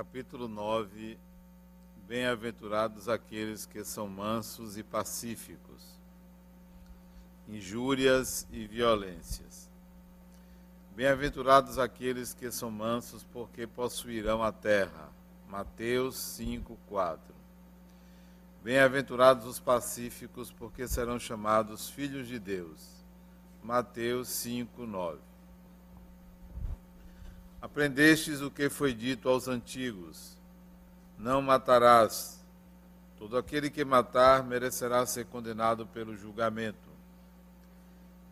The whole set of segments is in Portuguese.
capítulo 9 Bem-aventurados aqueles que são mansos e pacíficos, injúrias e violências. Bem-aventurados aqueles que são mansos, porque possuirão a terra. Mateus 5, 4. Bem-aventurados os pacíficos, porque serão chamados filhos de Deus. Mateus 5, 9. Aprendestes o que foi dito aos antigos não matarás. Todo aquele que matar merecerá ser condenado pelo julgamento.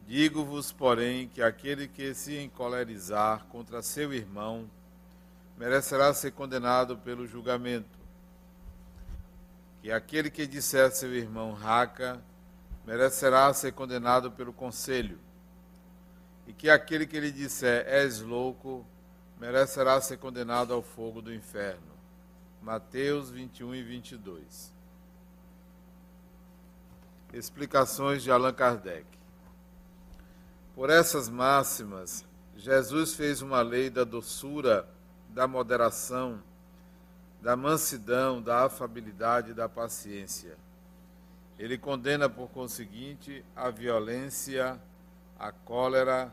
Digo-vos, porém, que aquele que se encolerizar contra seu irmão merecerá ser condenado pelo julgamento. Que aquele que disser a seu irmão raca merecerá ser condenado pelo conselho. E que aquele que lhe disser és louco merecerá ser condenado ao fogo do inferno. Mateus 21 e 22. Explicações de Allan Kardec. Por essas máximas, Jesus fez uma lei da doçura, da moderação, da mansidão, da afabilidade e da paciência. Ele condena, por conseguinte, a violência, a cólera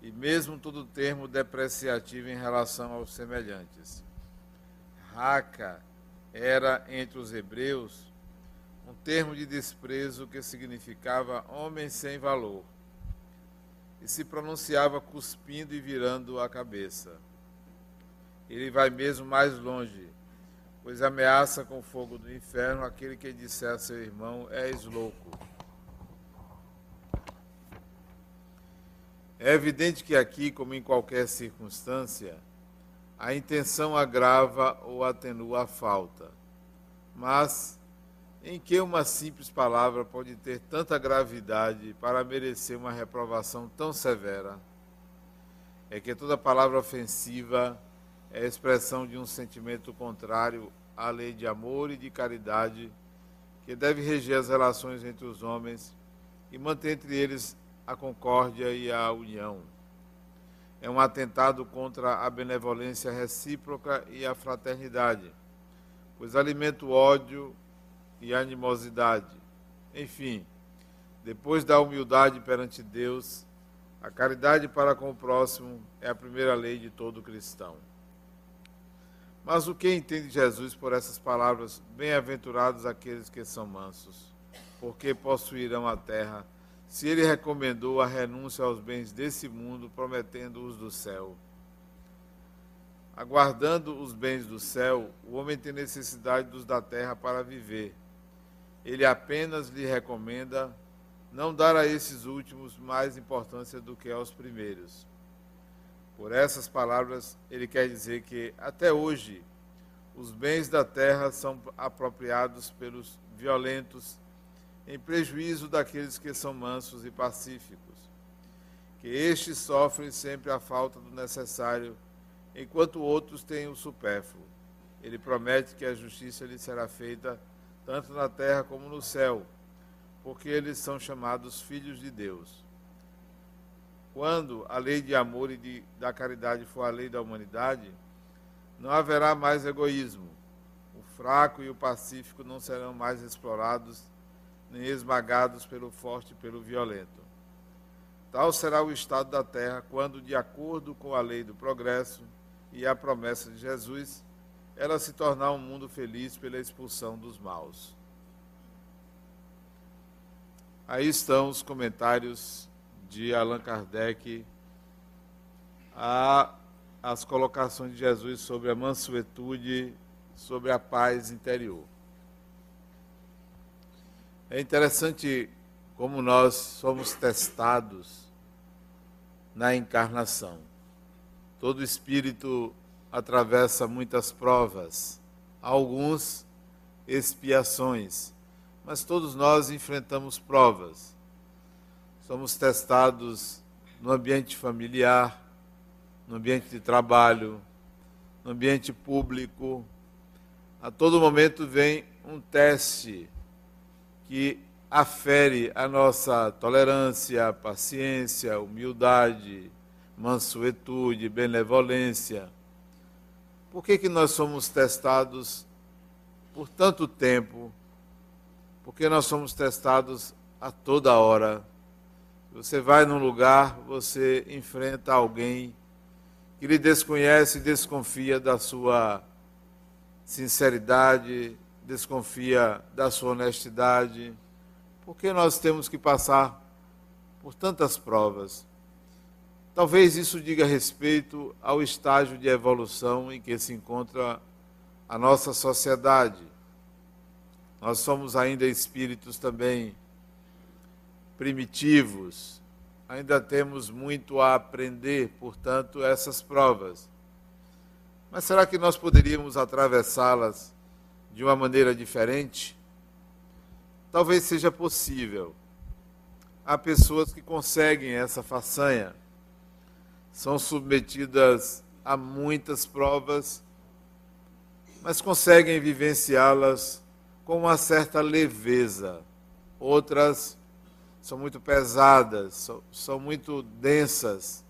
e mesmo todo termo depreciativo em relação aos semelhantes. Raca era, entre os hebreus, um termo de desprezo que significava homem sem valor, e se pronunciava cuspindo e virando a cabeça. Ele vai mesmo mais longe, pois ameaça com o fogo do inferno aquele que disser a seu irmão: És louco. É evidente que aqui, como em qualquer circunstância, a intenção agrava ou atenua a falta. Mas em que uma simples palavra pode ter tanta gravidade para merecer uma reprovação tão severa? É que toda palavra ofensiva é expressão de um sentimento contrário à lei de amor e de caridade que deve reger as relações entre os homens e manter entre eles a concórdia e a união é um atentado contra a benevolência recíproca e a fraternidade, pois alimenta o ódio e a animosidade. Enfim, depois da humildade perante Deus, a caridade para com o próximo é a primeira lei de todo cristão. Mas o que entende Jesus por essas palavras? Bem-aventurados aqueles que são mansos, porque possuirão a terra se ele recomendou a renúncia aos bens desse mundo, prometendo-os do céu. Aguardando os bens do céu, o homem tem necessidade dos da terra para viver. Ele apenas lhe recomenda não dar a esses últimos mais importância do que aos primeiros. Por essas palavras, ele quer dizer que, até hoje, os bens da terra são apropriados pelos violentos em prejuízo daqueles que são mansos e pacíficos, que estes sofrem sempre a falta do necessário, enquanto outros têm o supérfluo. Ele promete que a justiça lhe será feita tanto na terra como no céu, porque eles são chamados filhos de Deus. Quando a lei de amor e de, da caridade for a lei da humanidade, não haverá mais egoísmo. O fraco e o pacífico não serão mais explorados nem esmagados pelo forte e pelo violento. Tal será o estado da terra quando, de acordo com a lei do progresso e a promessa de Jesus, ela se tornar um mundo feliz pela expulsão dos maus. Aí estão os comentários de Allan Kardec as colocações de Jesus sobre a mansuetude, sobre a paz interior. É interessante como nós somos testados na encarnação. Todo espírito atravessa muitas provas, alguns expiações, mas todos nós enfrentamos provas. Somos testados no ambiente familiar, no ambiente de trabalho, no ambiente público. A todo momento vem um teste que afere a nossa tolerância, paciência, humildade, mansuetude, benevolência. Por que, que nós somos testados por tanto tempo? Porque nós somos testados a toda hora. Você vai num lugar, você enfrenta alguém que lhe desconhece e desconfia da sua sinceridade, desconfia da sua honestidade. Por que nós temos que passar por tantas provas? Talvez isso diga respeito ao estágio de evolução em que se encontra a nossa sociedade. Nós somos ainda espíritos também primitivos, ainda temos muito a aprender, portanto, essas provas. Mas será que nós poderíamos atravessá-las de uma maneira diferente? Talvez seja possível. Há pessoas que conseguem essa façanha, são submetidas a muitas provas, mas conseguem vivenciá-las com uma certa leveza. Outras são muito pesadas, são, muito densas.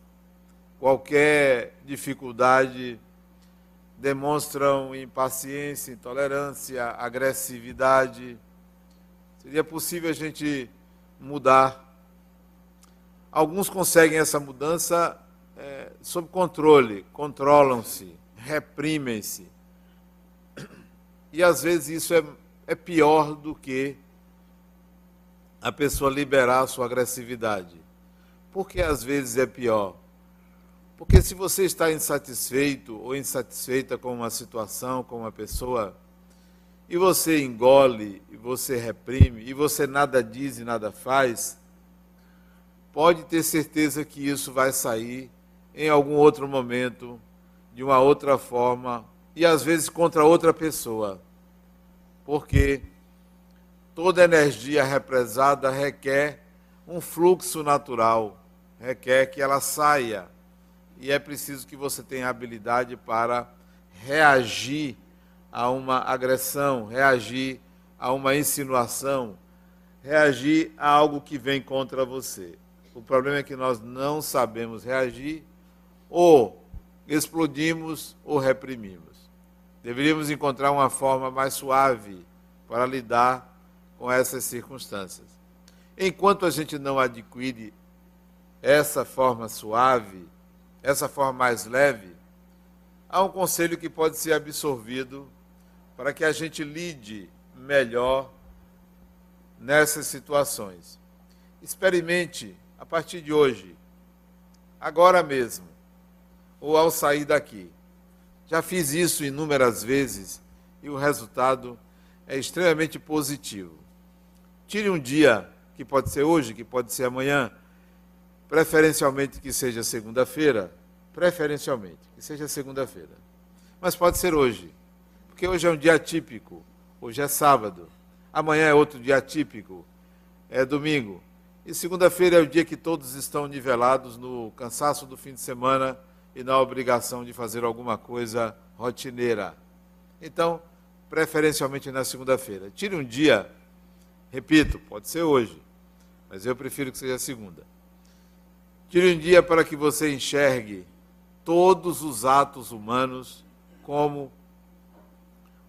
Qualquer dificuldade demonstram impaciência, intolerância, agressividade. Seria possível a gente mudar. Alguns conseguem essa mudança é, sob controle, controlam-se, reprimem-se. E às vezes isso é, é pior do que a pessoa liberar a sua agressividade. Por que às vezes é pior? Porque se você está insatisfeito ou insatisfeita com uma situação, com uma pessoa, e você engole, e você reprime, e você nada diz e nada faz, pode ter certeza que isso vai sair em algum outro momento, de uma outra forma, e às vezes contra outra pessoa. Porque toda energia represada requer um fluxo natural, requer que ela saia. E é preciso que você tenha habilidade para reagir a uma agressão, reagir a uma insinuação, reagir a algo que vem contra você. O problema é que nós não sabemos reagir, ou explodimos ou reprimimos. Deveríamos encontrar uma forma mais suave para lidar com essas circunstâncias. Enquanto a gente não adquire essa forma suave, essa forma mais leve, há um conselho que pode ser absorvido para que a gente lide melhor nessas situações. Experimente a partir de hoje, agora mesmo, ou ao sair daqui. Já fiz isso inúmeras vezes e o resultado é extremamente positivo. Tire um dia, que pode ser hoje, que pode ser amanhã, preferencialmente que seja segunda-feira, preferencialmente que seja segunda-feira. Mas pode ser hoje, porque hoje é um dia atípico, hoje é sábado, amanhã é outro dia atípico, é domingo. E segunda-feira é o dia que todos estão nivelados no cansaço do fim de semana e na obrigação de fazer alguma coisa rotineira. Então, preferencialmente na segunda-feira. Tire um dia Repito, pode ser hoje, mas eu prefiro que seja segunda. Tire um dia para que você enxergue todos os atos humanos como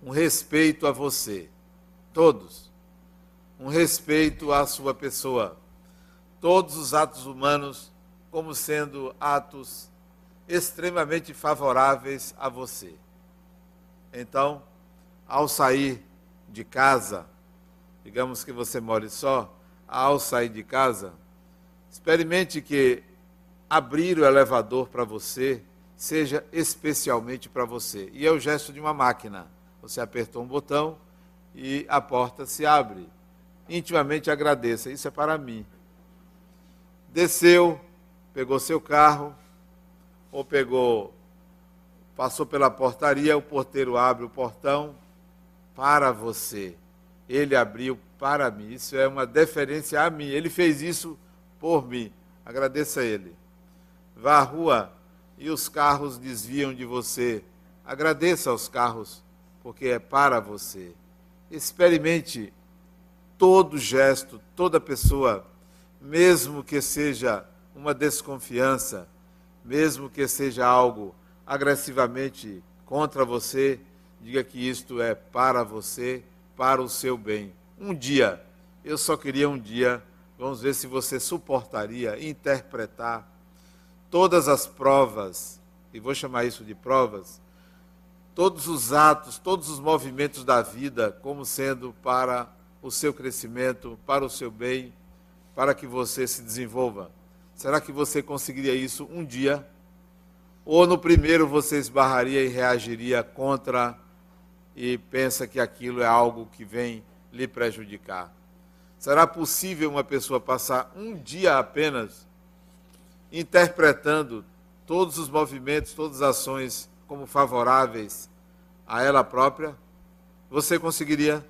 um respeito a você. Todos. Um respeito à sua pessoa. Todos os atos humanos como sendo atos extremamente favoráveis a você. Então, ao sair de casa, digamos que você more só, ao sair de casa, experimente que abrir o elevador para você seja especialmente para você. E é o gesto de uma máquina. Você apertou um botão e a porta se abre. Intimamente agradeça, isso é para mim. Desceu, pegou seu carro, ou pegou, passou pela portaria, o porteiro abre o portão para você ele abriu para mim. Isso é uma deferência a mim. Ele fez isso por mim. Agradeça a ele. Vá à rua e os carros desviam de você. Agradeça aos carros, porque é para você. Experimente todo gesto, toda pessoa, mesmo que seja uma desconfiança, mesmo que seja algo agressivamente contra você, diga que isto é para você, para o seu bem. Um dia, eu só queria um dia, vamos ver se você suportaria interpretar todas as provas, e vou chamar isso de provas, todos os atos, todos os movimentos da vida como sendo para o seu crescimento, para o seu bem, para que você se desenvolva. Será que você conseguiria isso um dia? Ou no primeiro você esbarraria e reagiria contra e pensa que aquilo é algo que vem lhe prejudicar? Será possível uma pessoa passar um dia apenas interpretando todos os movimentos, todas as ações como favoráveis a ela própria? Você conseguiria?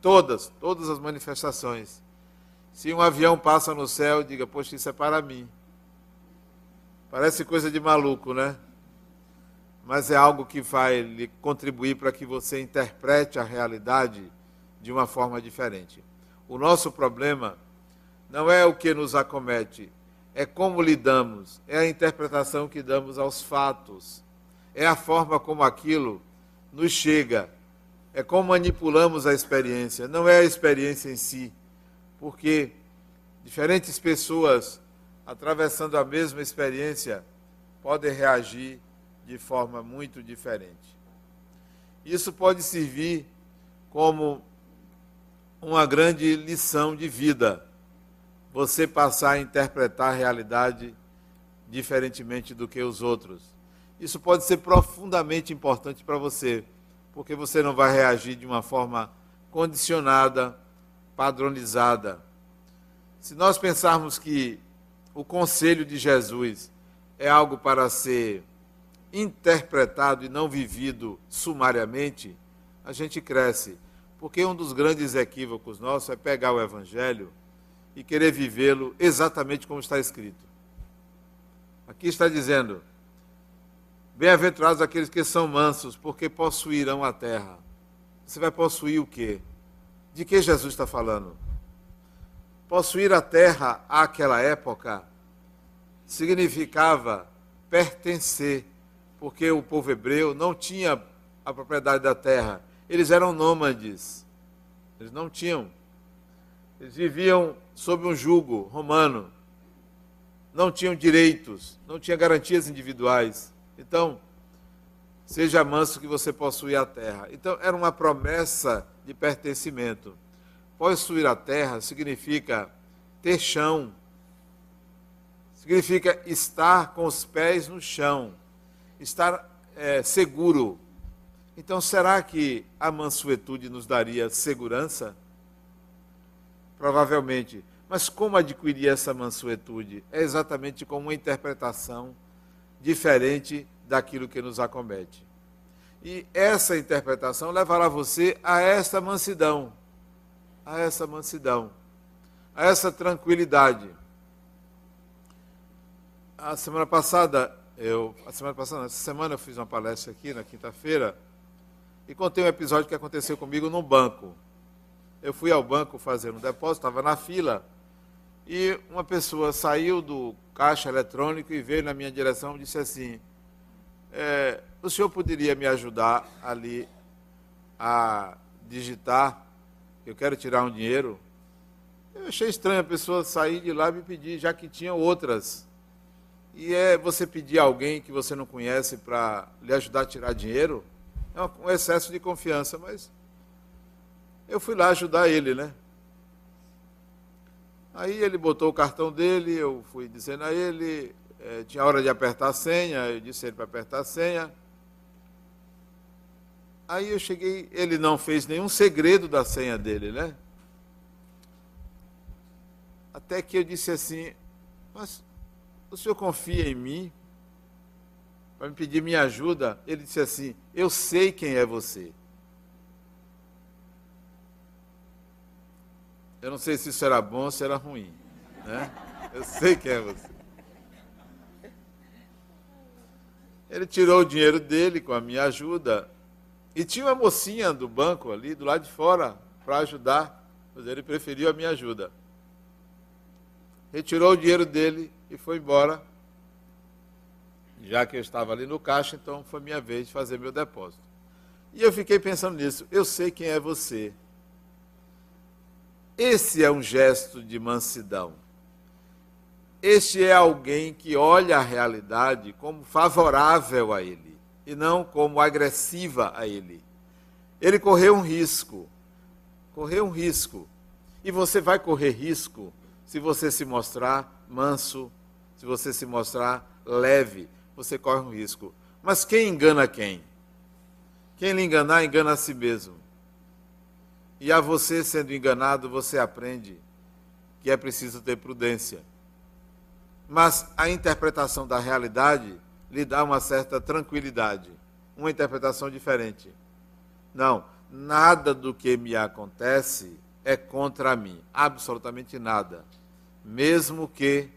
Todas, todas as manifestações. Se um avião passa no céu, diga, poxa, isso é para mim. Parece coisa de maluco, né? Mas é algo que vai lhe contribuir para que você interprete a realidade de uma forma diferente. O nosso problema não é o que nos acomete, é como lidamos, é a interpretação que damos aos fatos, é a forma como aquilo nos chega, é como manipulamos a experiência, não é a experiência em si porque diferentes pessoas atravessando a mesma experiência podem reagir de forma muito diferente. Isso pode servir como uma grande lição de vida. Você passar a interpretar a realidade diferentemente do que os outros. Isso pode ser profundamente importante para você, porque você não vai reagir de uma forma condicionada padronizada. Se nós pensarmos que o conselho de Jesus é algo para ser interpretado e não vivido sumariamente, a gente cresce. Porque um dos grandes equívocos nossos é pegar o Evangelho e querer vivê-lo exatamente como está escrito. Aqui está dizendo: Bem-aventurados aqueles que são mansos, porque possuirão a terra. Você vai possuir o quê? De que Jesus está falando? Possuir a terra àquela época significava pertencer, porque o povo hebreu não tinha a propriedade da terra. Eles eram nômades. Eles não tinham. Eles viviam sob um jugo romano. Não tinham direitos, não tinham garantias individuais. Então, seja manso que você possui a terra. Então, era uma promessa de pertencimento. Possuir a terra significa ter chão, significa estar com os pés no chão, estar é, seguro. Então, será que a mansuetude nos daria segurança? Provavelmente. Mas como adquirir essa mansuetude? É exatamente com uma interpretação diferente daquilo que nos acomete. E essa interpretação levará você a essa mansidão, a essa mansidão, a essa tranquilidade. A semana passada, eu, a semana passada, essa semana eu fiz uma palestra aqui na quinta-feira e contei um episódio que aconteceu comigo num banco. Eu fui ao banco fazer um depósito, estava na fila e uma pessoa saiu do caixa eletrônico e veio na minha direção e disse assim: é, o senhor poderia me ajudar ali a digitar? Eu quero tirar um dinheiro. Eu achei estranho a pessoa sair de lá e me pedir, já que tinha outras. E é você pedir a alguém que você não conhece para lhe ajudar a tirar dinheiro? É um excesso de confiança, mas eu fui lá ajudar ele, né? Aí ele botou o cartão dele, eu fui dizendo a ele, é, tinha hora de apertar a senha, eu disse a ele para apertar a senha. Aí eu cheguei, ele não fez nenhum segredo da senha dele, né? Até que eu disse assim, mas o senhor confia em mim para me pedir minha ajuda? Ele disse assim, eu sei quem é você. Eu não sei se isso era bom ou se era ruim, né? Eu sei quem é você. Ele tirou o dinheiro dele com a minha ajuda. E tinha uma mocinha do banco ali, do lado de fora, para ajudar. Mas ele preferiu a minha ajuda. Retirou o dinheiro dele e foi embora. Já que eu estava ali no caixa, então foi minha vez de fazer meu depósito. E eu fiquei pensando nisso. Eu sei quem é você. Esse é um gesto de mansidão. Este é alguém que olha a realidade como favorável a ele e não como agressiva a ele. Ele correu um risco. Correu um risco. E você vai correr risco se você se mostrar manso, se você se mostrar leve, você corre um risco. Mas quem engana quem? Quem lhe enganar, engana a si mesmo. E a você sendo enganado, você aprende que é preciso ter prudência. Mas a interpretação da realidade lhe dá uma certa tranquilidade, uma interpretação diferente. Não, nada do que me acontece é contra mim, absolutamente nada. Mesmo que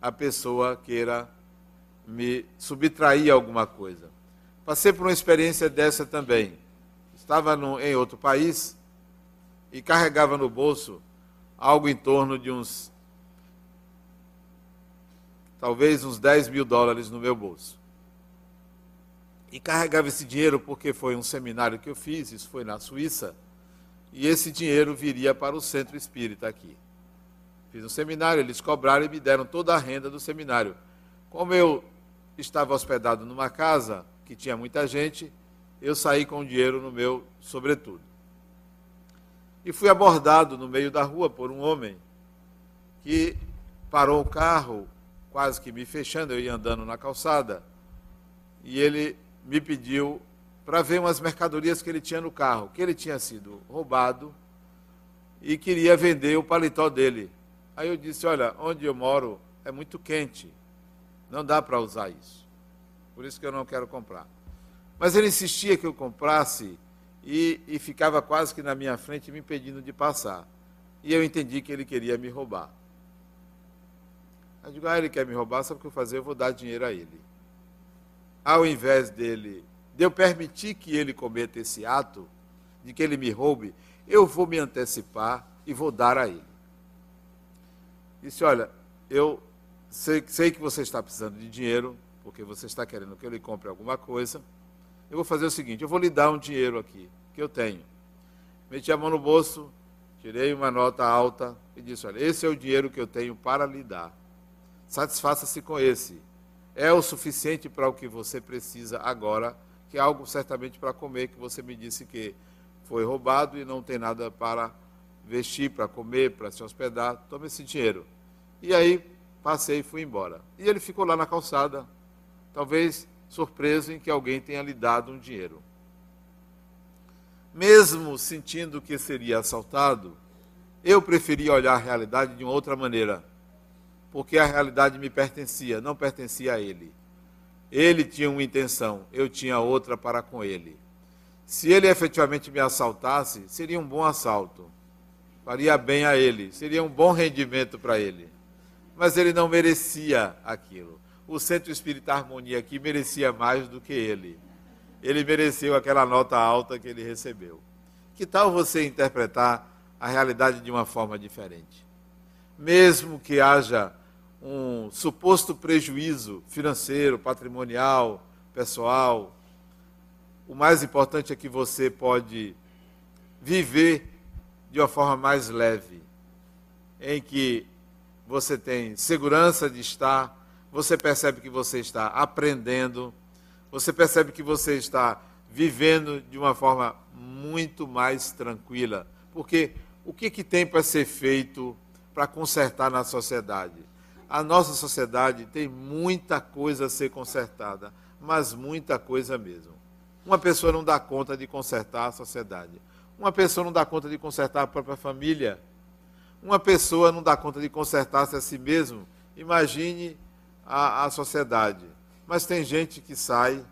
a pessoa queira me subtrair alguma coisa. Passei por uma experiência dessa também. Estava no, em outro país e carregava no bolso algo em torno de uns. talvez uns 10 mil dólares no meu bolso. E carregava esse dinheiro porque foi um seminário que eu fiz, isso foi na Suíça, e esse dinheiro viria para o centro espírita aqui. Fiz um seminário, eles cobraram e me deram toda a renda do seminário. Como eu estava hospedado numa casa que tinha muita gente, eu saí com o dinheiro no meu sobretudo. E fui abordado no meio da rua por um homem que parou o carro, quase que me fechando, eu ia andando na calçada, e ele me pediu para ver umas mercadorias que ele tinha no carro, que ele tinha sido roubado e queria vender o paletó dele. Aí eu disse: Olha, onde eu moro é muito quente, não dá para usar isso. Por isso que eu não quero comprar. Mas ele insistia que eu comprasse e, e ficava quase que na minha frente me impedindo de passar. E eu entendi que ele queria me roubar. Eu digo, ah, ele quer me roubar, sabe o que eu fazer? Eu vou dar dinheiro a ele. Ao invés dele, de eu permitir que ele cometa esse ato, de que ele me roube, eu vou me antecipar e vou dar a ele. Disse, olha, eu sei, sei que você está precisando de dinheiro, porque você está querendo que eu lhe compre alguma coisa. Eu vou fazer o seguinte: eu vou lhe dar um dinheiro aqui, que eu tenho. Meti a mão no bolso, tirei uma nota alta e disse: Olha, esse é o dinheiro que eu tenho para lhe dar. Satisfaça-se com esse. É o suficiente para o que você precisa agora, que é algo certamente para comer, que você me disse que foi roubado e não tem nada para vestir, para comer, para se hospedar. Tome esse dinheiro. E aí passei e fui embora. E ele ficou lá na calçada, talvez surpreso em que alguém tenha lhe dado um dinheiro. Mesmo sentindo que seria assaltado, eu preferia olhar a realidade de uma outra maneira, porque a realidade me pertencia, não pertencia a ele. Ele tinha uma intenção, eu tinha outra para com ele. Se ele efetivamente me assaltasse, seria um bom assalto, faria bem a ele, seria um bom rendimento para ele. Mas ele não merecia aquilo o Centro Espírita Harmonia aqui merecia mais do que ele. Ele mereceu aquela nota alta que ele recebeu. Que tal você interpretar a realidade de uma forma diferente? Mesmo que haja um suposto prejuízo financeiro, patrimonial, pessoal, o mais importante é que você pode viver de uma forma mais leve, em que você tem segurança de estar você percebe que você está aprendendo, você percebe que você está vivendo de uma forma muito mais tranquila. Porque o que, que tem para ser feito para consertar na sociedade? A nossa sociedade tem muita coisa a ser consertada, mas muita coisa mesmo. Uma pessoa não dá conta de consertar a sociedade. Uma pessoa não dá conta de consertar a própria família. Uma pessoa não dá conta de consertar-se a si mesmo. Imagine a, a sociedade. Mas tem gente que sai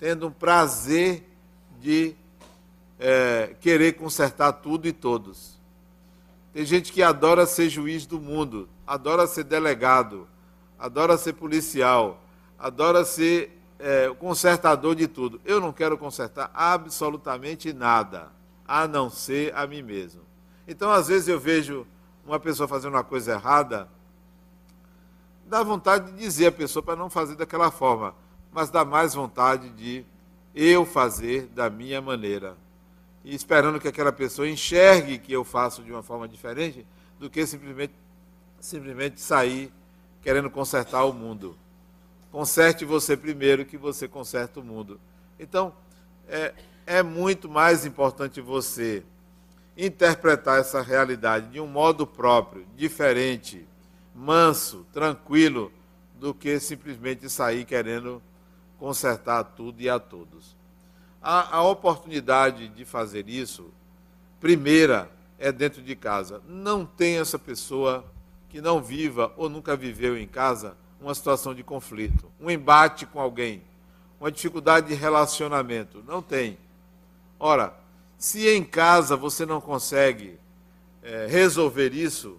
tendo um prazer de é, querer consertar tudo e todos. Tem gente que adora ser juiz do mundo, adora ser delegado, adora ser policial, adora ser é, consertador de tudo. Eu não quero consertar absolutamente nada, a não ser a mim mesmo. Então, às vezes, eu vejo uma pessoa fazendo uma coisa errada dá vontade de dizer a pessoa para não fazer daquela forma. mas dá mais vontade de eu fazer da minha maneira. E esperando que aquela pessoa enxergue que eu faço de uma forma diferente do que simplesmente, simplesmente sair querendo consertar o mundo. Conserte você primeiro que você conserta o mundo. Então, é, é muito mais importante você interpretar essa realidade de um modo próprio, diferente, manso, tranquilo, do que simplesmente sair querendo consertar tudo e a todos. A, a oportunidade de fazer isso, primeira, é dentro de casa. Não tem essa pessoa que não viva ou nunca viveu em casa uma situação de conflito, um embate com alguém, uma dificuldade de relacionamento. Não tem. Ora, se em casa você não consegue é, resolver isso,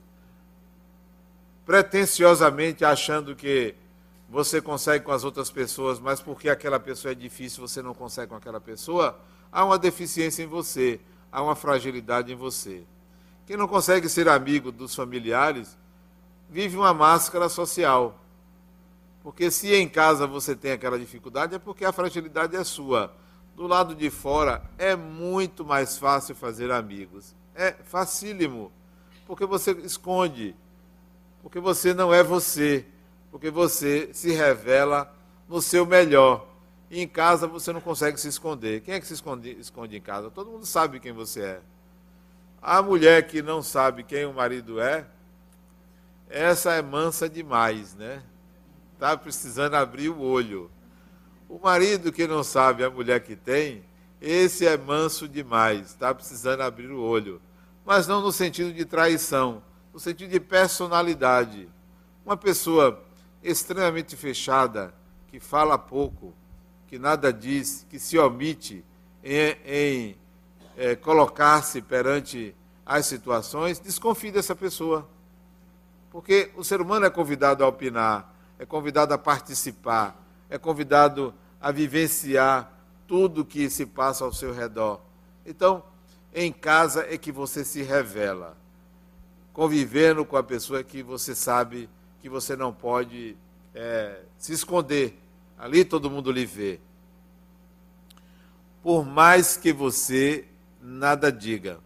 pretensiosamente achando que você consegue com as outras pessoas, mas porque aquela pessoa é difícil, você não consegue com aquela pessoa, há uma deficiência em você, há uma fragilidade em você. Quem não consegue ser amigo dos familiares, vive uma máscara social. Porque se em casa você tem aquela dificuldade, é porque a fragilidade é sua. Do lado de fora é muito mais fácil fazer amigos. É facílimo. Porque você esconde. Porque você não é você. Porque você se revela no seu melhor. E em casa você não consegue se esconder. Quem é que se esconde, esconde em casa? Todo mundo sabe quem você é. A mulher que não sabe quem o marido é, essa é mansa demais, né? está precisando abrir o olho. O marido que não sabe a mulher que tem, esse é manso demais, está precisando abrir o olho. Mas não no sentido de traição, no sentido de personalidade. Uma pessoa extremamente fechada, que fala pouco, que nada diz, que se omite em, em é, colocar-se perante as situações, desconfie dessa pessoa. Porque o ser humano é convidado a opinar, é convidado a participar, é convidado a vivenciar tudo que se passa ao seu redor. Então, em casa é que você se revela. Convivendo com a pessoa que você sabe que você não pode é, se esconder. Ali todo mundo lhe vê. Por mais que você nada diga,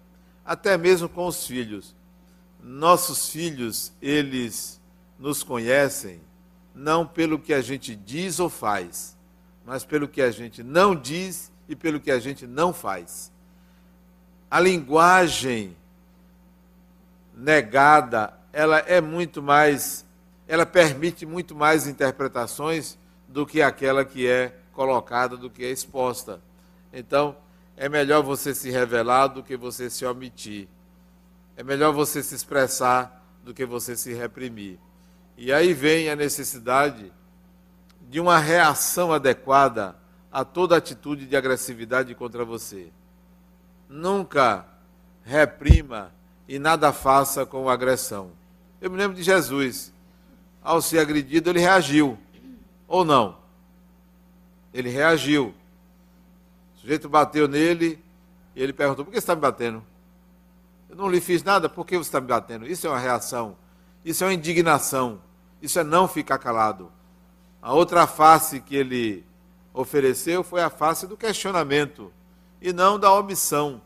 até mesmo com os filhos. Nossos filhos, eles nos conhecem não pelo que a gente diz ou faz, mas pelo que a gente não diz e pelo que a gente não faz. A linguagem negada, ela é muito mais, ela permite muito mais interpretações do que aquela que é colocada, do que é exposta. Então, é melhor você se revelar do que você se omitir. É melhor você se expressar do que você se reprimir. E aí vem a necessidade de uma reação adequada a toda atitude de agressividade contra você. Nunca reprima e nada faça com agressão. Eu me lembro de Jesus. Ao ser agredido, ele reagiu. Ou não? Ele reagiu. O sujeito bateu nele e ele perguntou: por que você está me batendo? Eu não lhe fiz nada, por que você está me batendo? Isso é uma reação. Isso é uma indignação. Isso é não ficar calado. A outra face que ele ofereceu foi a face do questionamento e não da omissão.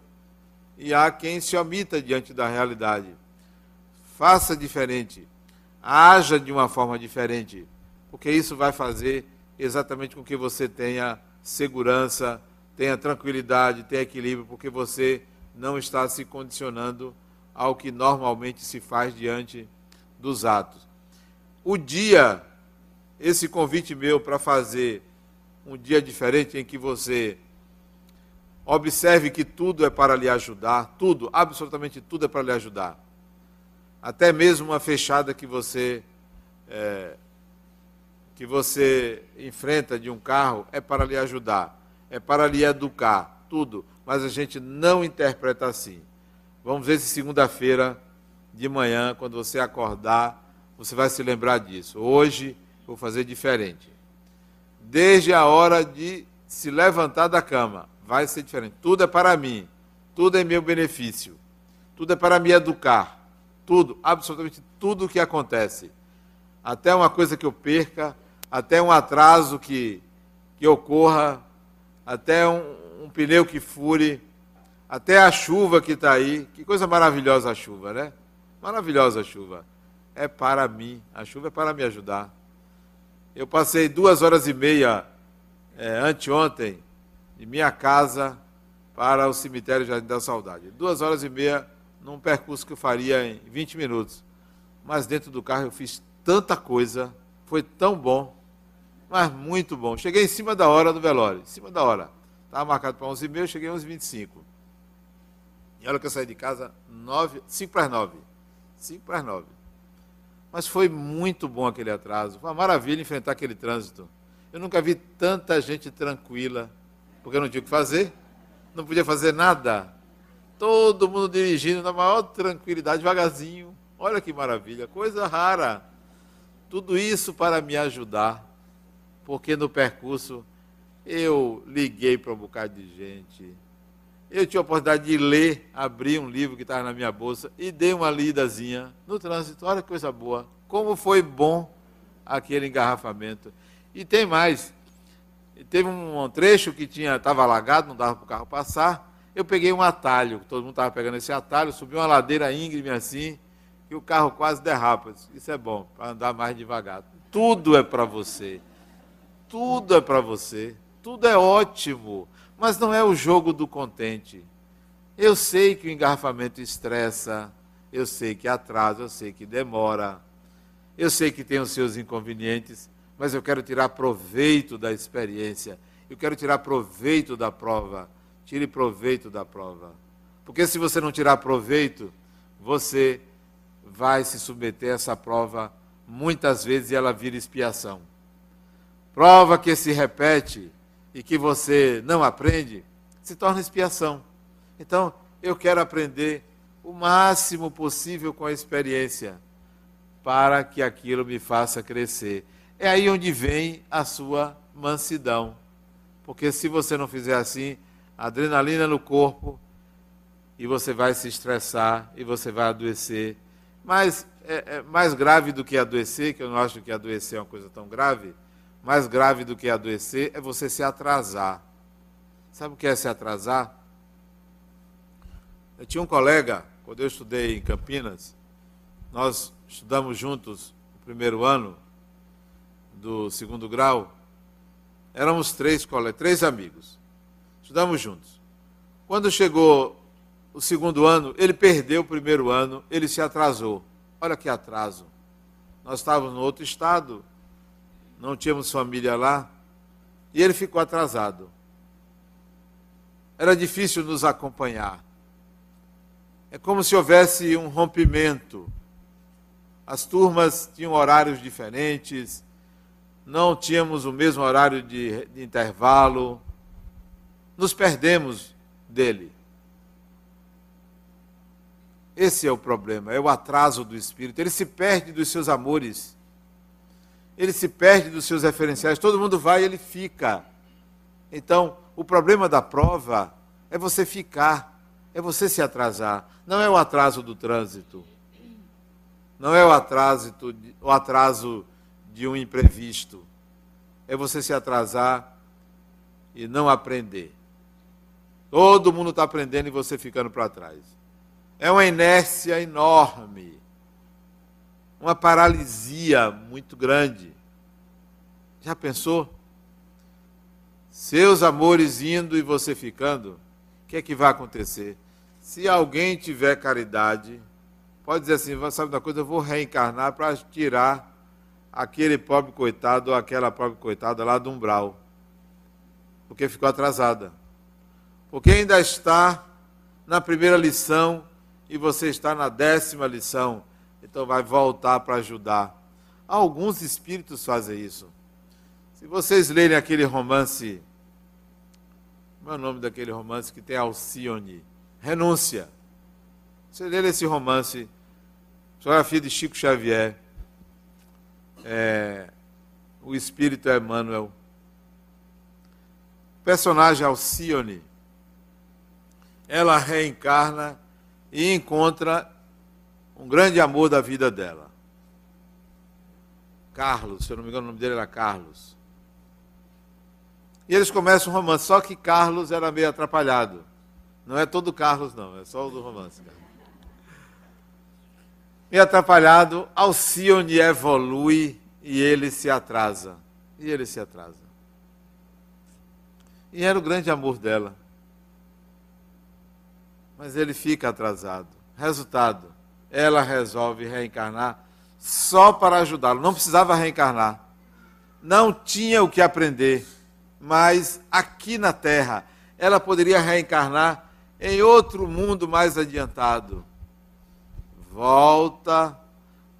E há quem se omita diante da realidade. Faça diferente. Haja de uma forma diferente, porque isso vai fazer exatamente com que você tenha segurança, tenha tranquilidade, tenha equilíbrio, porque você não está se condicionando ao que normalmente se faz diante dos atos o dia, esse convite meu para fazer um dia diferente em que você observe que tudo é para lhe ajudar, tudo, absolutamente tudo é para lhe ajudar. Até mesmo uma fechada que você é, que você enfrenta de um carro é para lhe ajudar, é para lhe educar, tudo. Mas a gente não interpreta assim. Vamos ver se segunda-feira de manhã, quando você acordar, você vai se lembrar disso. Hoje vou fazer diferente. Desde a hora de se levantar da cama, vai ser diferente. Tudo é para mim, tudo é meu benefício, tudo é para me educar. Tudo, absolutamente tudo o que acontece. Até uma coisa que eu perca, até um atraso que, que ocorra, até um, um pneu que fure, até a chuva que está aí. Que coisa maravilhosa a chuva, né? Maravilhosa a chuva. É para mim, a chuva é para me ajudar. Eu passei duas horas e meia é, anteontem de minha casa para o cemitério Jardim da Saudade. Duas horas e meia num percurso que eu faria em 20 minutos. Mas dentro do carro eu fiz tanta coisa, foi tão bom, mas muito bom. Cheguei em cima da hora do velório, em cima da hora. Estava marcado para 11h30, eu cheguei às 11h25. E olha que eu saí de casa 9, 5 para as 9. 5 para as 9. Mas foi muito bom aquele atraso. Foi uma maravilha enfrentar aquele trânsito. Eu nunca vi tanta gente tranquila, porque eu não tinha o que fazer, não podia fazer nada. Todo mundo dirigindo na maior tranquilidade, devagarzinho. Olha que maravilha, coisa rara. Tudo isso para me ajudar, porque no percurso eu liguei para um bocado de gente. Eu tinha a oportunidade de ler, abrir um livro que estava na minha bolsa e dei uma lidazinha no trânsito. Olha que coisa boa. Como foi bom aquele engarrafamento. E tem mais. Teve um trecho que tinha estava alagado, não dava para o carro passar. Eu peguei um atalho, todo mundo estava pegando esse atalho, subi uma ladeira íngreme assim, e o carro quase derrapa. Isso é bom, para andar mais devagar. Tudo é para você. Tudo é para você. Tudo é ótimo. Mas não é o jogo do contente. Eu sei que o engarrafamento estressa, eu sei que atrasa, eu sei que demora, eu sei que tem os seus inconvenientes, mas eu quero tirar proveito da experiência, eu quero tirar proveito da prova. Tire proveito da prova. Porque se você não tirar proveito, você vai se submeter a essa prova muitas vezes e ela vira expiação. Prova que se repete e que você não aprende, se torna expiação. Então, eu quero aprender o máximo possível com a experiência para que aquilo me faça crescer. É aí onde vem a sua mansidão. Porque se você não fizer assim, adrenalina no corpo, e você vai se estressar e você vai adoecer. Mas é, é, mais grave do que adoecer, que eu não acho que adoecer é uma coisa tão grave, mais grave do que adoecer é você se atrasar. Sabe o que é se atrasar? Eu tinha um colega, quando eu estudei em Campinas, nós estudamos juntos o primeiro ano, do segundo grau, éramos três três amigos. Estudamos juntos. Quando chegou o segundo ano, ele perdeu o primeiro ano, ele se atrasou. Olha que atraso. Nós estávamos no outro estado, não tínhamos família lá, e ele ficou atrasado. Era difícil nos acompanhar. É como se houvesse um rompimento. As turmas tinham horários diferentes, não tínhamos o mesmo horário de, de intervalo, nos perdemos dele. Esse é o problema, é o atraso do espírito. Ele se perde dos seus amores, ele se perde dos seus referenciais. Todo mundo vai e ele fica. Então, o problema da prova é você ficar, é você se atrasar. Não é o atraso do trânsito, não é o atraso, o atraso de um imprevisto. É você se atrasar e não aprender. Todo mundo está aprendendo e você ficando para trás. É uma inércia enorme. Uma paralisia muito grande. Já pensou? Seus amores indo e você ficando, o que é que vai acontecer? Se alguém tiver caridade, pode dizer assim, sabe da coisa, eu vou reencarnar para tirar aquele pobre coitado ou aquela pobre coitada lá do umbral, porque ficou atrasada. Porque ainda está na primeira lição e você está na décima lição, então vai voltar para ajudar. Alguns espíritos fazem isso. Se vocês lerem aquele romance, como é o nome daquele romance que tem Alcione? Renúncia. Você ler esse romance, biografia de Chico Xavier, é, o espírito é Emmanuel. O personagem Alcione, ela reencarna e encontra um grande amor da vida dela. Carlos, se eu não me engano, o nome dele era Carlos. E eles começam um romance, só que Carlos era meio atrapalhado. Não é todo Carlos, não, é só o do romance. Cara. Meio atrapalhado, Alcione evolui e ele se atrasa. E ele se atrasa. E era o grande amor dela. Mas ele fica atrasado. Resultado, ela resolve reencarnar só para ajudá-lo. Não precisava reencarnar. Não tinha o que aprender. Mas aqui na Terra, ela poderia reencarnar em outro mundo mais adiantado. Volta,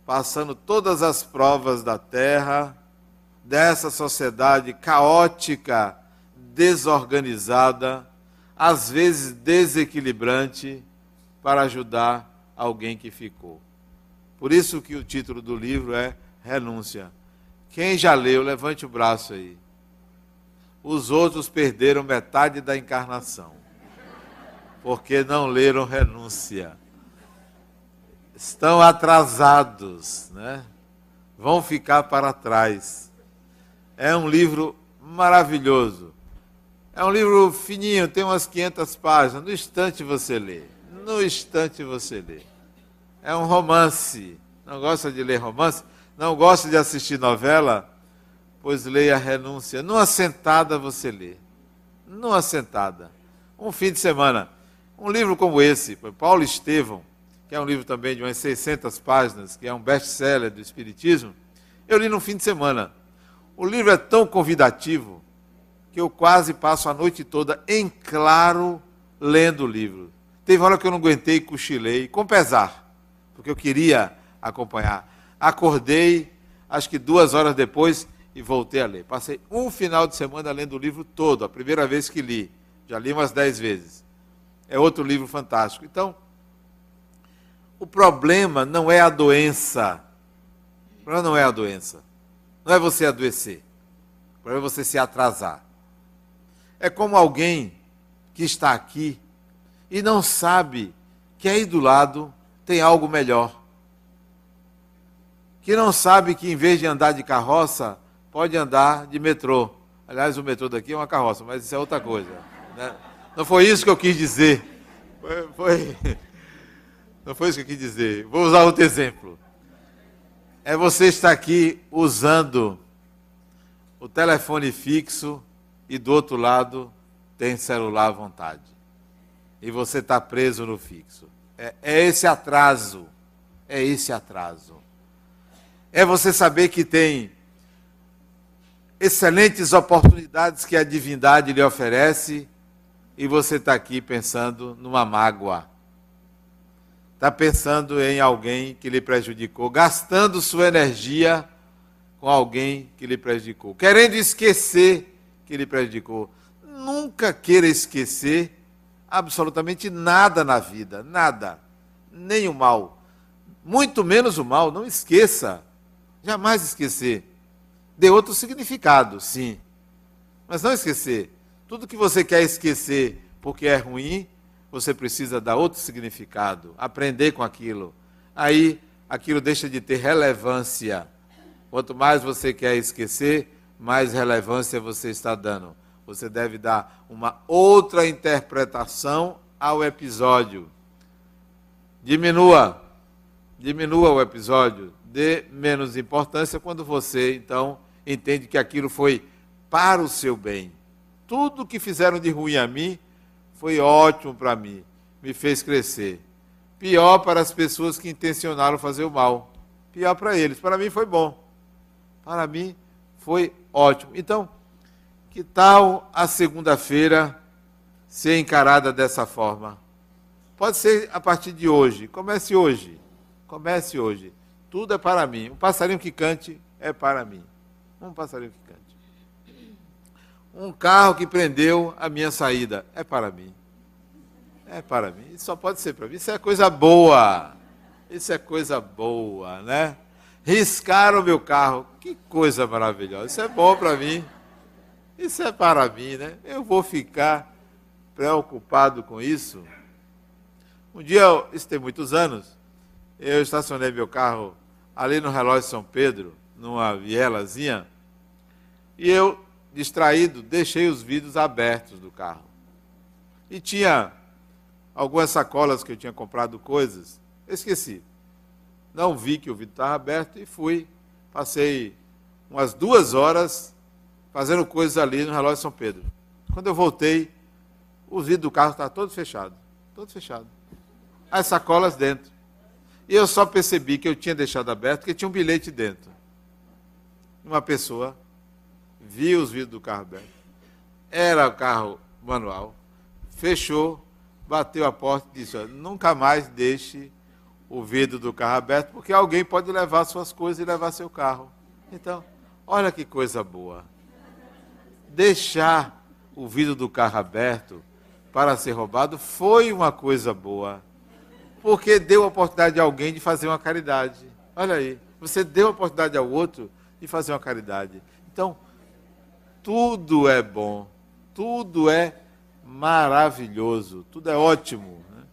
passando todas as provas da Terra, dessa sociedade caótica, desorganizada, às vezes desequilibrante, para ajudar alguém que ficou. Por isso que o título do livro é Renúncia. Quem já leu, levante o braço aí. Os outros perderam metade da encarnação, porque não leram Renúncia. Estão atrasados, né? Vão ficar para trás. É um livro maravilhoso. É um livro fininho, tem umas 500 páginas. No instante você lê. No instante você lê. É um romance. Não gosta de ler romance? Não gosta de assistir novela? Pois leia a renúncia. Numa sentada você lê. Numa sentada. Um fim de semana. Um livro como esse, Paulo Estevão, que é um livro também de umas 600 páginas, que é um best-seller do Espiritismo, eu li no fim de semana. O livro é tão convidativo que eu quase passo a noite toda em claro lendo o livro. Teve hora que eu não aguentei e cochilei, com pesar, porque eu queria acompanhar. Acordei, acho que duas horas depois, e voltei a ler. Passei um final de semana lendo o livro todo, a primeira vez que li. Já li umas dez vezes. É outro livro fantástico. Então, o problema não é a doença. O problema não é a doença. Não é você adoecer. O problema é você se atrasar. É como alguém que está aqui e não sabe que aí do lado tem algo melhor. Que não sabe que em vez de andar de carroça, pode andar de metrô. Aliás, o metrô daqui é uma carroça, mas isso é outra coisa. Né? Não foi isso que eu quis dizer. Foi, foi, não foi isso que eu quis dizer. Vou usar outro exemplo. É você estar aqui usando o telefone fixo e do outro lado tem celular à vontade. E você está preso no fixo. É, é esse atraso. É esse atraso. É você saber que tem excelentes oportunidades que a divindade lhe oferece e você está aqui pensando numa mágoa. Está pensando em alguém que lhe prejudicou, gastando sua energia com alguém que lhe prejudicou, querendo esquecer que lhe prejudicou. Nunca queira esquecer absolutamente nada na vida, nada, nem o mal, muito menos o mal, não esqueça, jamais esquecer. Dê outro significado, sim, mas não esquecer. Tudo que você quer esquecer porque é ruim, você precisa dar outro significado, aprender com aquilo. Aí aquilo deixa de ter relevância Quanto mais você quer esquecer, mais relevância você está dando. Você deve dar uma outra interpretação ao episódio. Diminua, diminua o episódio, dê menos importância quando você, então, entende que aquilo foi para o seu bem. Tudo que fizeram de ruim a mim foi ótimo para mim, me fez crescer. Pior para as pessoas que intencionaram fazer o mal. Pior para eles. Para mim foi bom para mim foi ótimo. Então, que tal a segunda-feira ser encarada dessa forma? Pode ser a partir de hoje. Comece hoje. Comece hoje. Tudo é para mim. Um passarinho que cante é para mim. Um passarinho que cante. Um carro que prendeu a minha saída é para mim. É para mim. Isso só pode ser para mim. Isso é coisa boa. Isso é coisa boa, né? Riscaram meu carro. Que coisa maravilhosa. Isso é bom para mim. Isso é para mim, né? Eu vou ficar preocupado com isso. Um dia, isso tem muitos anos, eu estacionei meu carro ali no relógio São Pedro, numa vielazinha, e eu distraído, deixei os vidros abertos do carro. E tinha algumas sacolas que eu tinha comprado coisas. Esqueci. Não vi que o vidro estava aberto e fui. Passei umas duas horas fazendo coisas ali no relógio de São Pedro. Quando eu voltei, o vidro do carro estava todo fechado. Todo fechado. As sacolas dentro. E eu só percebi que eu tinha deixado aberto porque tinha um bilhete dentro. Uma pessoa viu os vidros do carro abertos. Era o carro manual. Fechou, bateu a porta e disse: Nunca mais deixe o vidro do carro aberto, porque alguém pode levar suas coisas e levar seu carro. Então, olha que coisa boa. Deixar o vidro do carro aberto para ser roubado foi uma coisa boa. Porque deu a oportunidade a alguém de fazer uma caridade. Olha aí, você deu a oportunidade ao outro de fazer uma caridade. Então, tudo é bom, tudo é maravilhoso, tudo é ótimo. Né?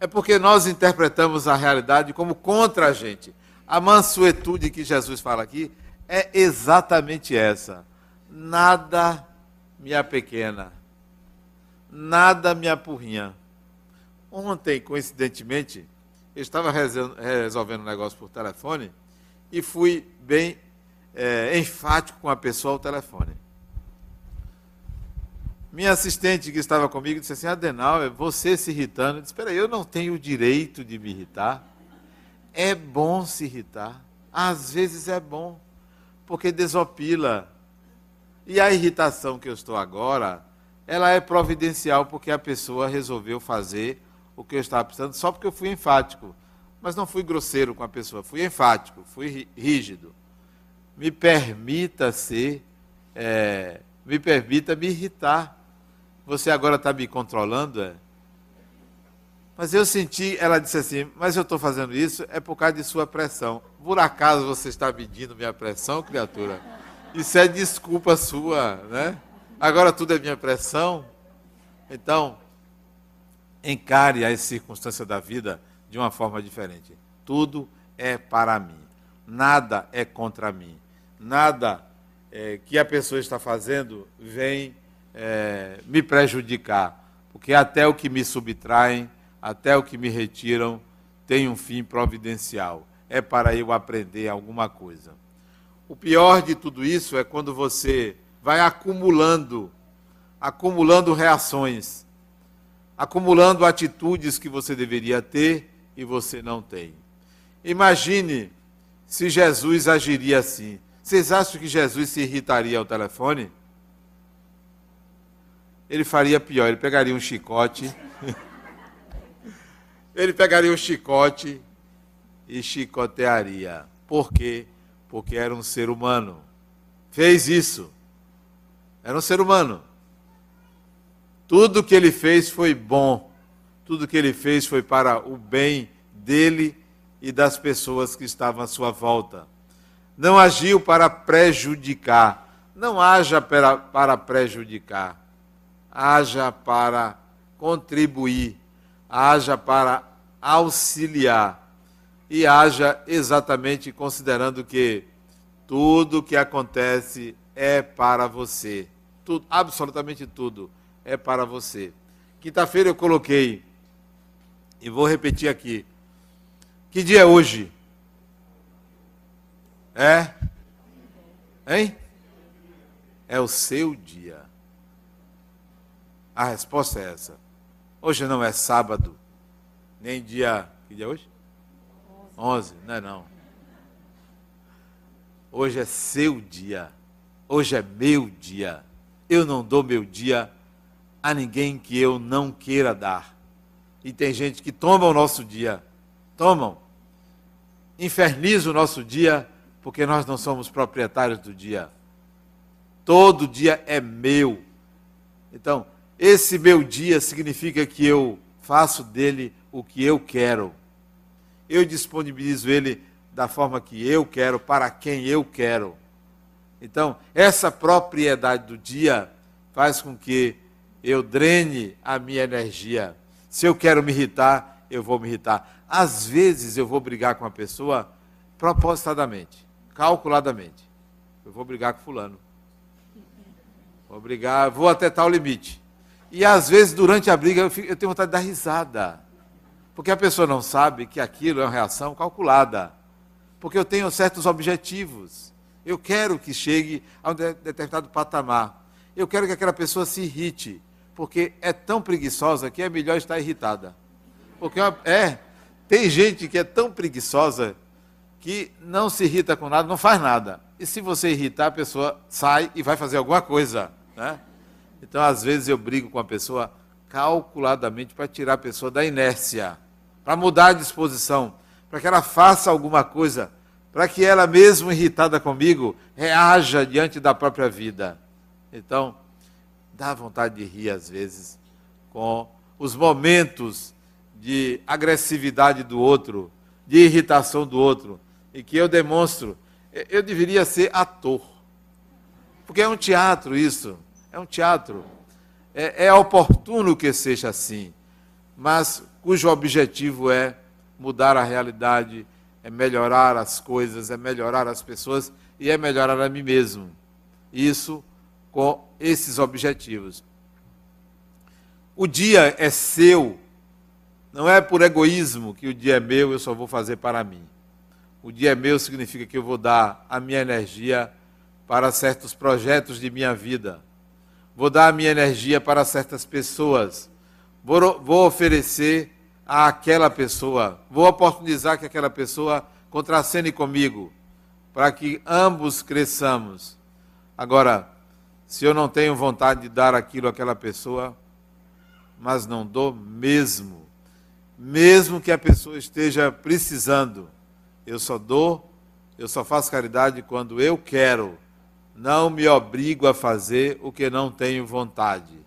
É porque nós interpretamos a realidade como contra a gente. A mansuetude que Jesus fala aqui é exatamente essa. Nada me apequena, nada me apurrinha. Ontem, coincidentemente, eu estava resolvendo um negócio por telefone e fui bem é, enfático com a pessoa ao telefone. Minha assistente que estava comigo disse assim: Adenal, é você se irritando. Eu disse: Espera eu não tenho o direito de me irritar. É bom se irritar. Às vezes é bom, porque desopila. E a irritação que eu estou agora, ela é providencial porque a pessoa resolveu fazer o que eu estava precisando só porque eu fui enfático. Mas não fui grosseiro com a pessoa, fui enfático, fui rígido me permita ser, é, me permita me irritar. Você agora está me controlando? É? Mas eu senti, ela disse assim, mas eu estou fazendo isso é por causa de sua pressão. Por acaso você está medindo minha pressão, criatura? Isso é desculpa sua, né? Agora tudo é minha pressão. Então, encare as circunstâncias da vida de uma forma diferente. Tudo é para mim. Nada é contra mim nada é, que a pessoa está fazendo vem é, me prejudicar, porque até o que me subtraem, até o que me retiram, tem um fim providencial. É para eu aprender alguma coisa. O pior de tudo isso é quando você vai acumulando, acumulando reações, acumulando atitudes que você deveria ter e você não tem. Imagine se Jesus agiria assim. Vocês acham que Jesus se irritaria ao telefone? Ele faria pior, ele pegaria um chicote. ele pegaria um chicote e chicotearia. Por quê? Porque era um ser humano. Fez isso. Era um ser humano. Tudo que ele fez foi bom. Tudo que ele fez foi para o bem dele e das pessoas que estavam à sua volta não agiu para prejudicar. Não haja para, para prejudicar, haja para contribuir, haja para auxiliar e haja exatamente considerando que tudo que acontece é para você. Tudo, absolutamente tudo é para você. Quinta-feira eu coloquei, e vou repetir aqui. Que dia é hoje? É? Hein? É o seu dia. A resposta é essa. Hoje não é sábado, nem dia. Que dia é hoje? 11, não é não. Hoje é seu dia. Hoje é meu dia. Eu não dou meu dia a ninguém que eu não queira dar. E tem gente que toma o nosso dia. Tomam. Inferniza o nosso dia porque nós não somos proprietários do dia. Todo dia é meu. Então, esse meu dia significa que eu faço dele o que eu quero. Eu disponibilizo ele da forma que eu quero, para quem eu quero. Então, essa propriedade do dia faz com que eu drene a minha energia. Se eu quero me irritar, eu vou me irritar. Às vezes eu vou brigar com a pessoa propositadamente calculadamente. Eu vou brigar com fulano. Vou brigar, vou até tal limite. E às vezes, durante a briga, eu, fico, eu tenho vontade de dar risada. Porque a pessoa não sabe que aquilo é uma reação calculada. Porque eu tenho certos objetivos. Eu quero que chegue a um determinado patamar. Eu quero que aquela pessoa se irrite. Porque é tão preguiçosa que é melhor estar irritada. Porque é, tem gente que é tão preguiçosa que não se irrita com nada, não faz nada. E se você irritar, a pessoa sai e vai fazer alguma coisa. Né? Então, às vezes, eu brigo com a pessoa calculadamente para tirar a pessoa da inércia, para mudar a disposição, para que ela faça alguma coisa, para que ela, mesmo irritada comigo, reaja diante da própria vida. Então, dá vontade de rir, às vezes, com os momentos de agressividade do outro, de irritação do outro, e que eu demonstro eu deveria ser ator. Porque é um teatro isso, é um teatro. É, é oportuno que seja assim, mas cujo objetivo é mudar a realidade, é melhorar as coisas, é melhorar as pessoas e é melhorar a mim mesmo. Isso com esses objetivos. O dia é seu, não é por egoísmo que o dia é meu, eu só vou fazer para mim. O dia é meu significa que eu vou dar a minha energia para certos projetos de minha vida. Vou dar a minha energia para certas pessoas. Vou, vou oferecer àquela pessoa, vou oportunizar que aquela pessoa contracene comigo, para que ambos cresçamos. Agora, se eu não tenho vontade de dar aquilo àquela pessoa, mas não dou mesmo, mesmo que a pessoa esteja precisando, eu só dou, eu só faço caridade quando eu quero. Não me obrigo a fazer o que não tenho vontade.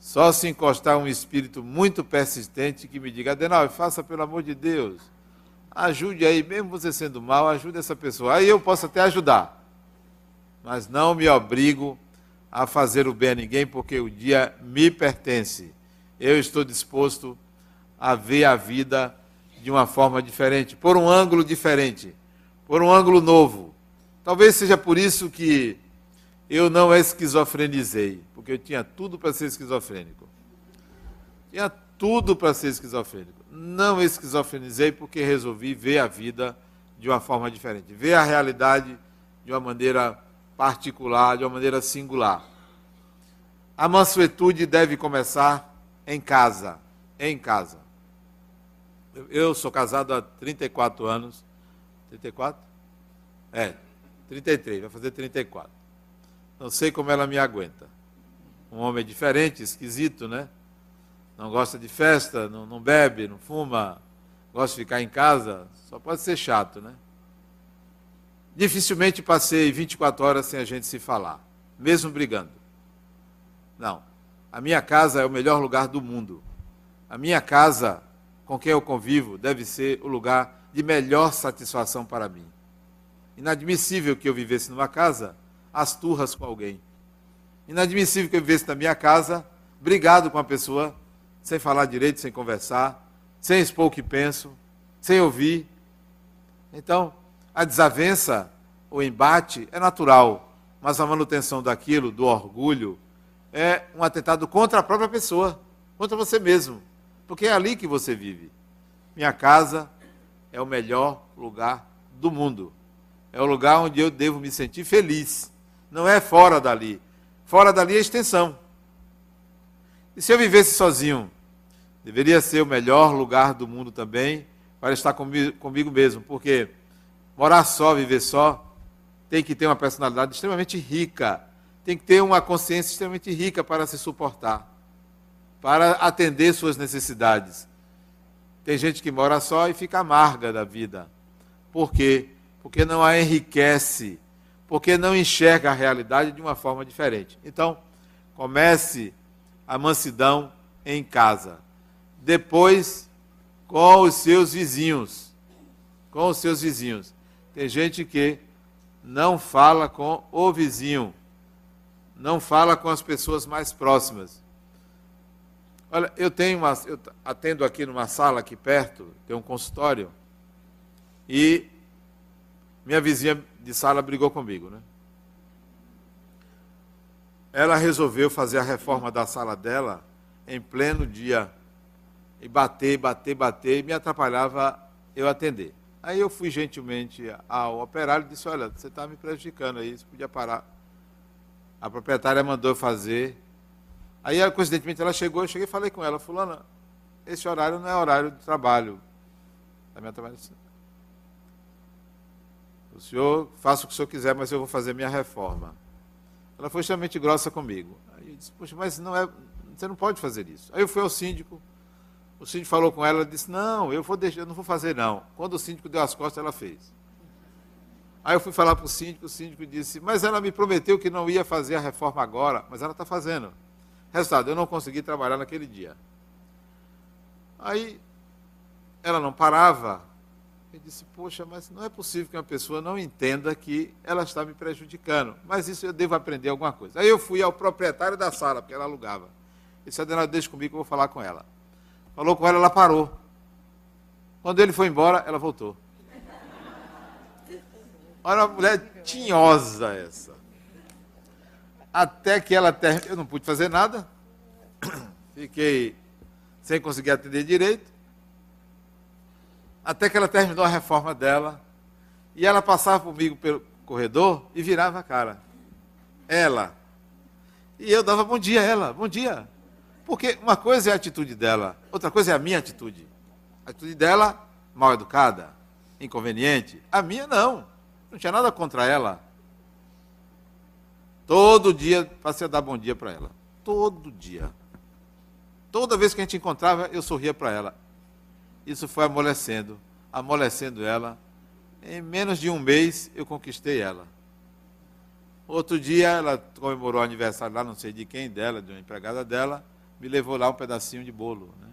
Só se encostar um espírito muito persistente que me diga, Adenal, faça pelo amor de Deus. Ajude aí, mesmo você sendo mal, ajude essa pessoa. Aí eu posso até ajudar. Mas não me obrigo a fazer o bem a ninguém, porque o dia me pertence. Eu estou disposto a ver a vida de uma forma diferente, por um ângulo diferente, por um ângulo novo. Talvez seja por isso que eu não esquizofrenizei, porque eu tinha tudo para ser esquizofrênico. Tinha tudo para ser esquizofrênico. Não esquizofrenizei porque resolvi ver a vida de uma forma diferente, ver a realidade de uma maneira particular, de uma maneira singular. A mansuetude deve começar em casa, em casa. Eu sou casado há 34 anos. 34? É, 33, vai fazer 34. Não sei como ela me aguenta. Um homem diferente, esquisito, né? Não gosta de festa, não, não bebe, não fuma, gosta de ficar em casa, só pode ser chato, né? Dificilmente passei 24 horas sem a gente se falar, mesmo brigando. Não. A minha casa é o melhor lugar do mundo. A minha casa com quem eu convivo deve ser o lugar de melhor satisfação para mim. Inadmissível que eu vivesse numa casa às turras com alguém. Inadmissível que eu vivesse na minha casa brigado com a pessoa, sem falar direito, sem conversar, sem expor o que penso, sem ouvir. Então, a desavença, o embate é natural, mas a manutenção daquilo, do orgulho, é um atentado contra a própria pessoa, contra você mesmo porque é ali que você vive. Minha casa é o melhor lugar do mundo. É o lugar onde eu devo me sentir feliz. Não é fora dali. Fora dali é extensão. E se eu vivesse sozinho, deveria ser o melhor lugar do mundo também para estar comigo, comigo mesmo, porque morar só, viver só, tem que ter uma personalidade extremamente rica, tem que ter uma consciência extremamente rica para se suportar para atender suas necessidades. Tem gente que mora só e fica amarga da vida. Por quê? Porque não a enriquece, porque não enxerga a realidade de uma forma diferente. Então, comece a mansidão em casa. Depois, com os seus vizinhos. Com os seus vizinhos. Tem gente que não fala com o vizinho, não fala com as pessoas mais próximas. Olha, eu tenho uma, eu atendo aqui numa sala aqui perto, tem um consultório, e minha vizinha de sala brigou comigo, né? ela resolveu fazer a reforma da sala dela em pleno dia. E bater, bater, bater, e me atrapalhava eu atender. Aí eu fui gentilmente ao operário e disse, olha, você está me prejudicando aí, você podia parar. A proprietária mandou fazer. Aí, coincidentemente, ela chegou, eu cheguei e falei com ela, fulana, esse horário não é horário de trabalho. Da minha trabalho. O senhor faça o que o senhor quiser, mas eu vou fazer minha reforma. Ela foi extremamente grossa comigo. Aí eu disse, poxa, mas não é, você não pode fazer isso. Aí eu fui ao síndico, o síndico falou com ela, ela disse, não, eu, vou deixar, eu não vou fazer não. Quando o síndico deu as costas, ela fez. Aí eu fui falar para o síndico, o síndico disse, mas ela me prometeu que não ia fazer a reforma agora, mas ela está fazendo. Resultado, eu não consegui trabalhar naquele dia. Aí ela não parava. Eu disse, poxa, mas não é possível que uma pessoa não entenda que ela está me prejudicando. Mas isso eu devo aprender alguma coisa. Aí eu fui ao proprietário da sala, porque ela alugava. Disse, Adenauer, deixa comigo que eu vou falar com ela. Falou com ela, ela parou. Quando ele foi embora, ela voltou. Olha uma mulher tinhosa essa. Até que ela terminou. Eu não pude fazer nada. Fiquei sem conseguir atender direito. Até que ela terminou a reforma dela. E ela passava comigo pelo corredor e virava a cara. Ela. E eu dava bom dia a ela, bom dia. Porque uma coisa é a atitude dela, outra coisa é a minha atitude. A atitude dela, mal educada, inconveniente. A minha, não. Não tinha nada contra ela. Todo dia passei a dar bom dia para ela. Todo dia. Toda vez que a gente encontrava, eu sorria para ela. Isso foi amolecendo, amolecendo ela. Em menos de um mês, eu conquistei ela. Outro dia, ela comemorou o aniversário lá, não sei de quem dela, de uma empregada dela me levou lá um pedacinho de bolo. Né?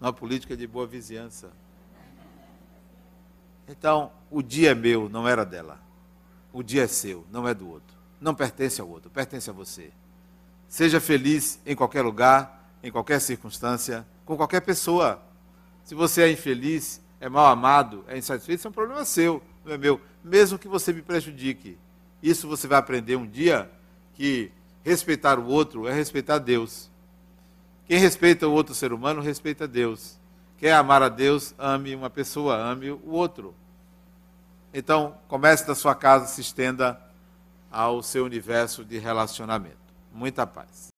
Uma política de boa vizinhança. Então, o dia é meu, não era dela. O dia é seu, não é do outro. Não pertence ao outro, pertence a você. Seja feliz em qualquer lugar, em qualquer circunstância, com qualquer pessoa. Se você é infeliz, é mal amado, é insatisfeito, isso é um problema seu, não é meu. Mesmo que você me prejudique. Isso você vai aprender um dia que respeitar o outro é respeitar Deus. Quem respeita o outro ser humano, respeita Deus. Quer amar a Deus, ame uma pessoa, ame o outro. Então, comece da sua casa, se estenda ao seu universo de relacionamento. Muita paz.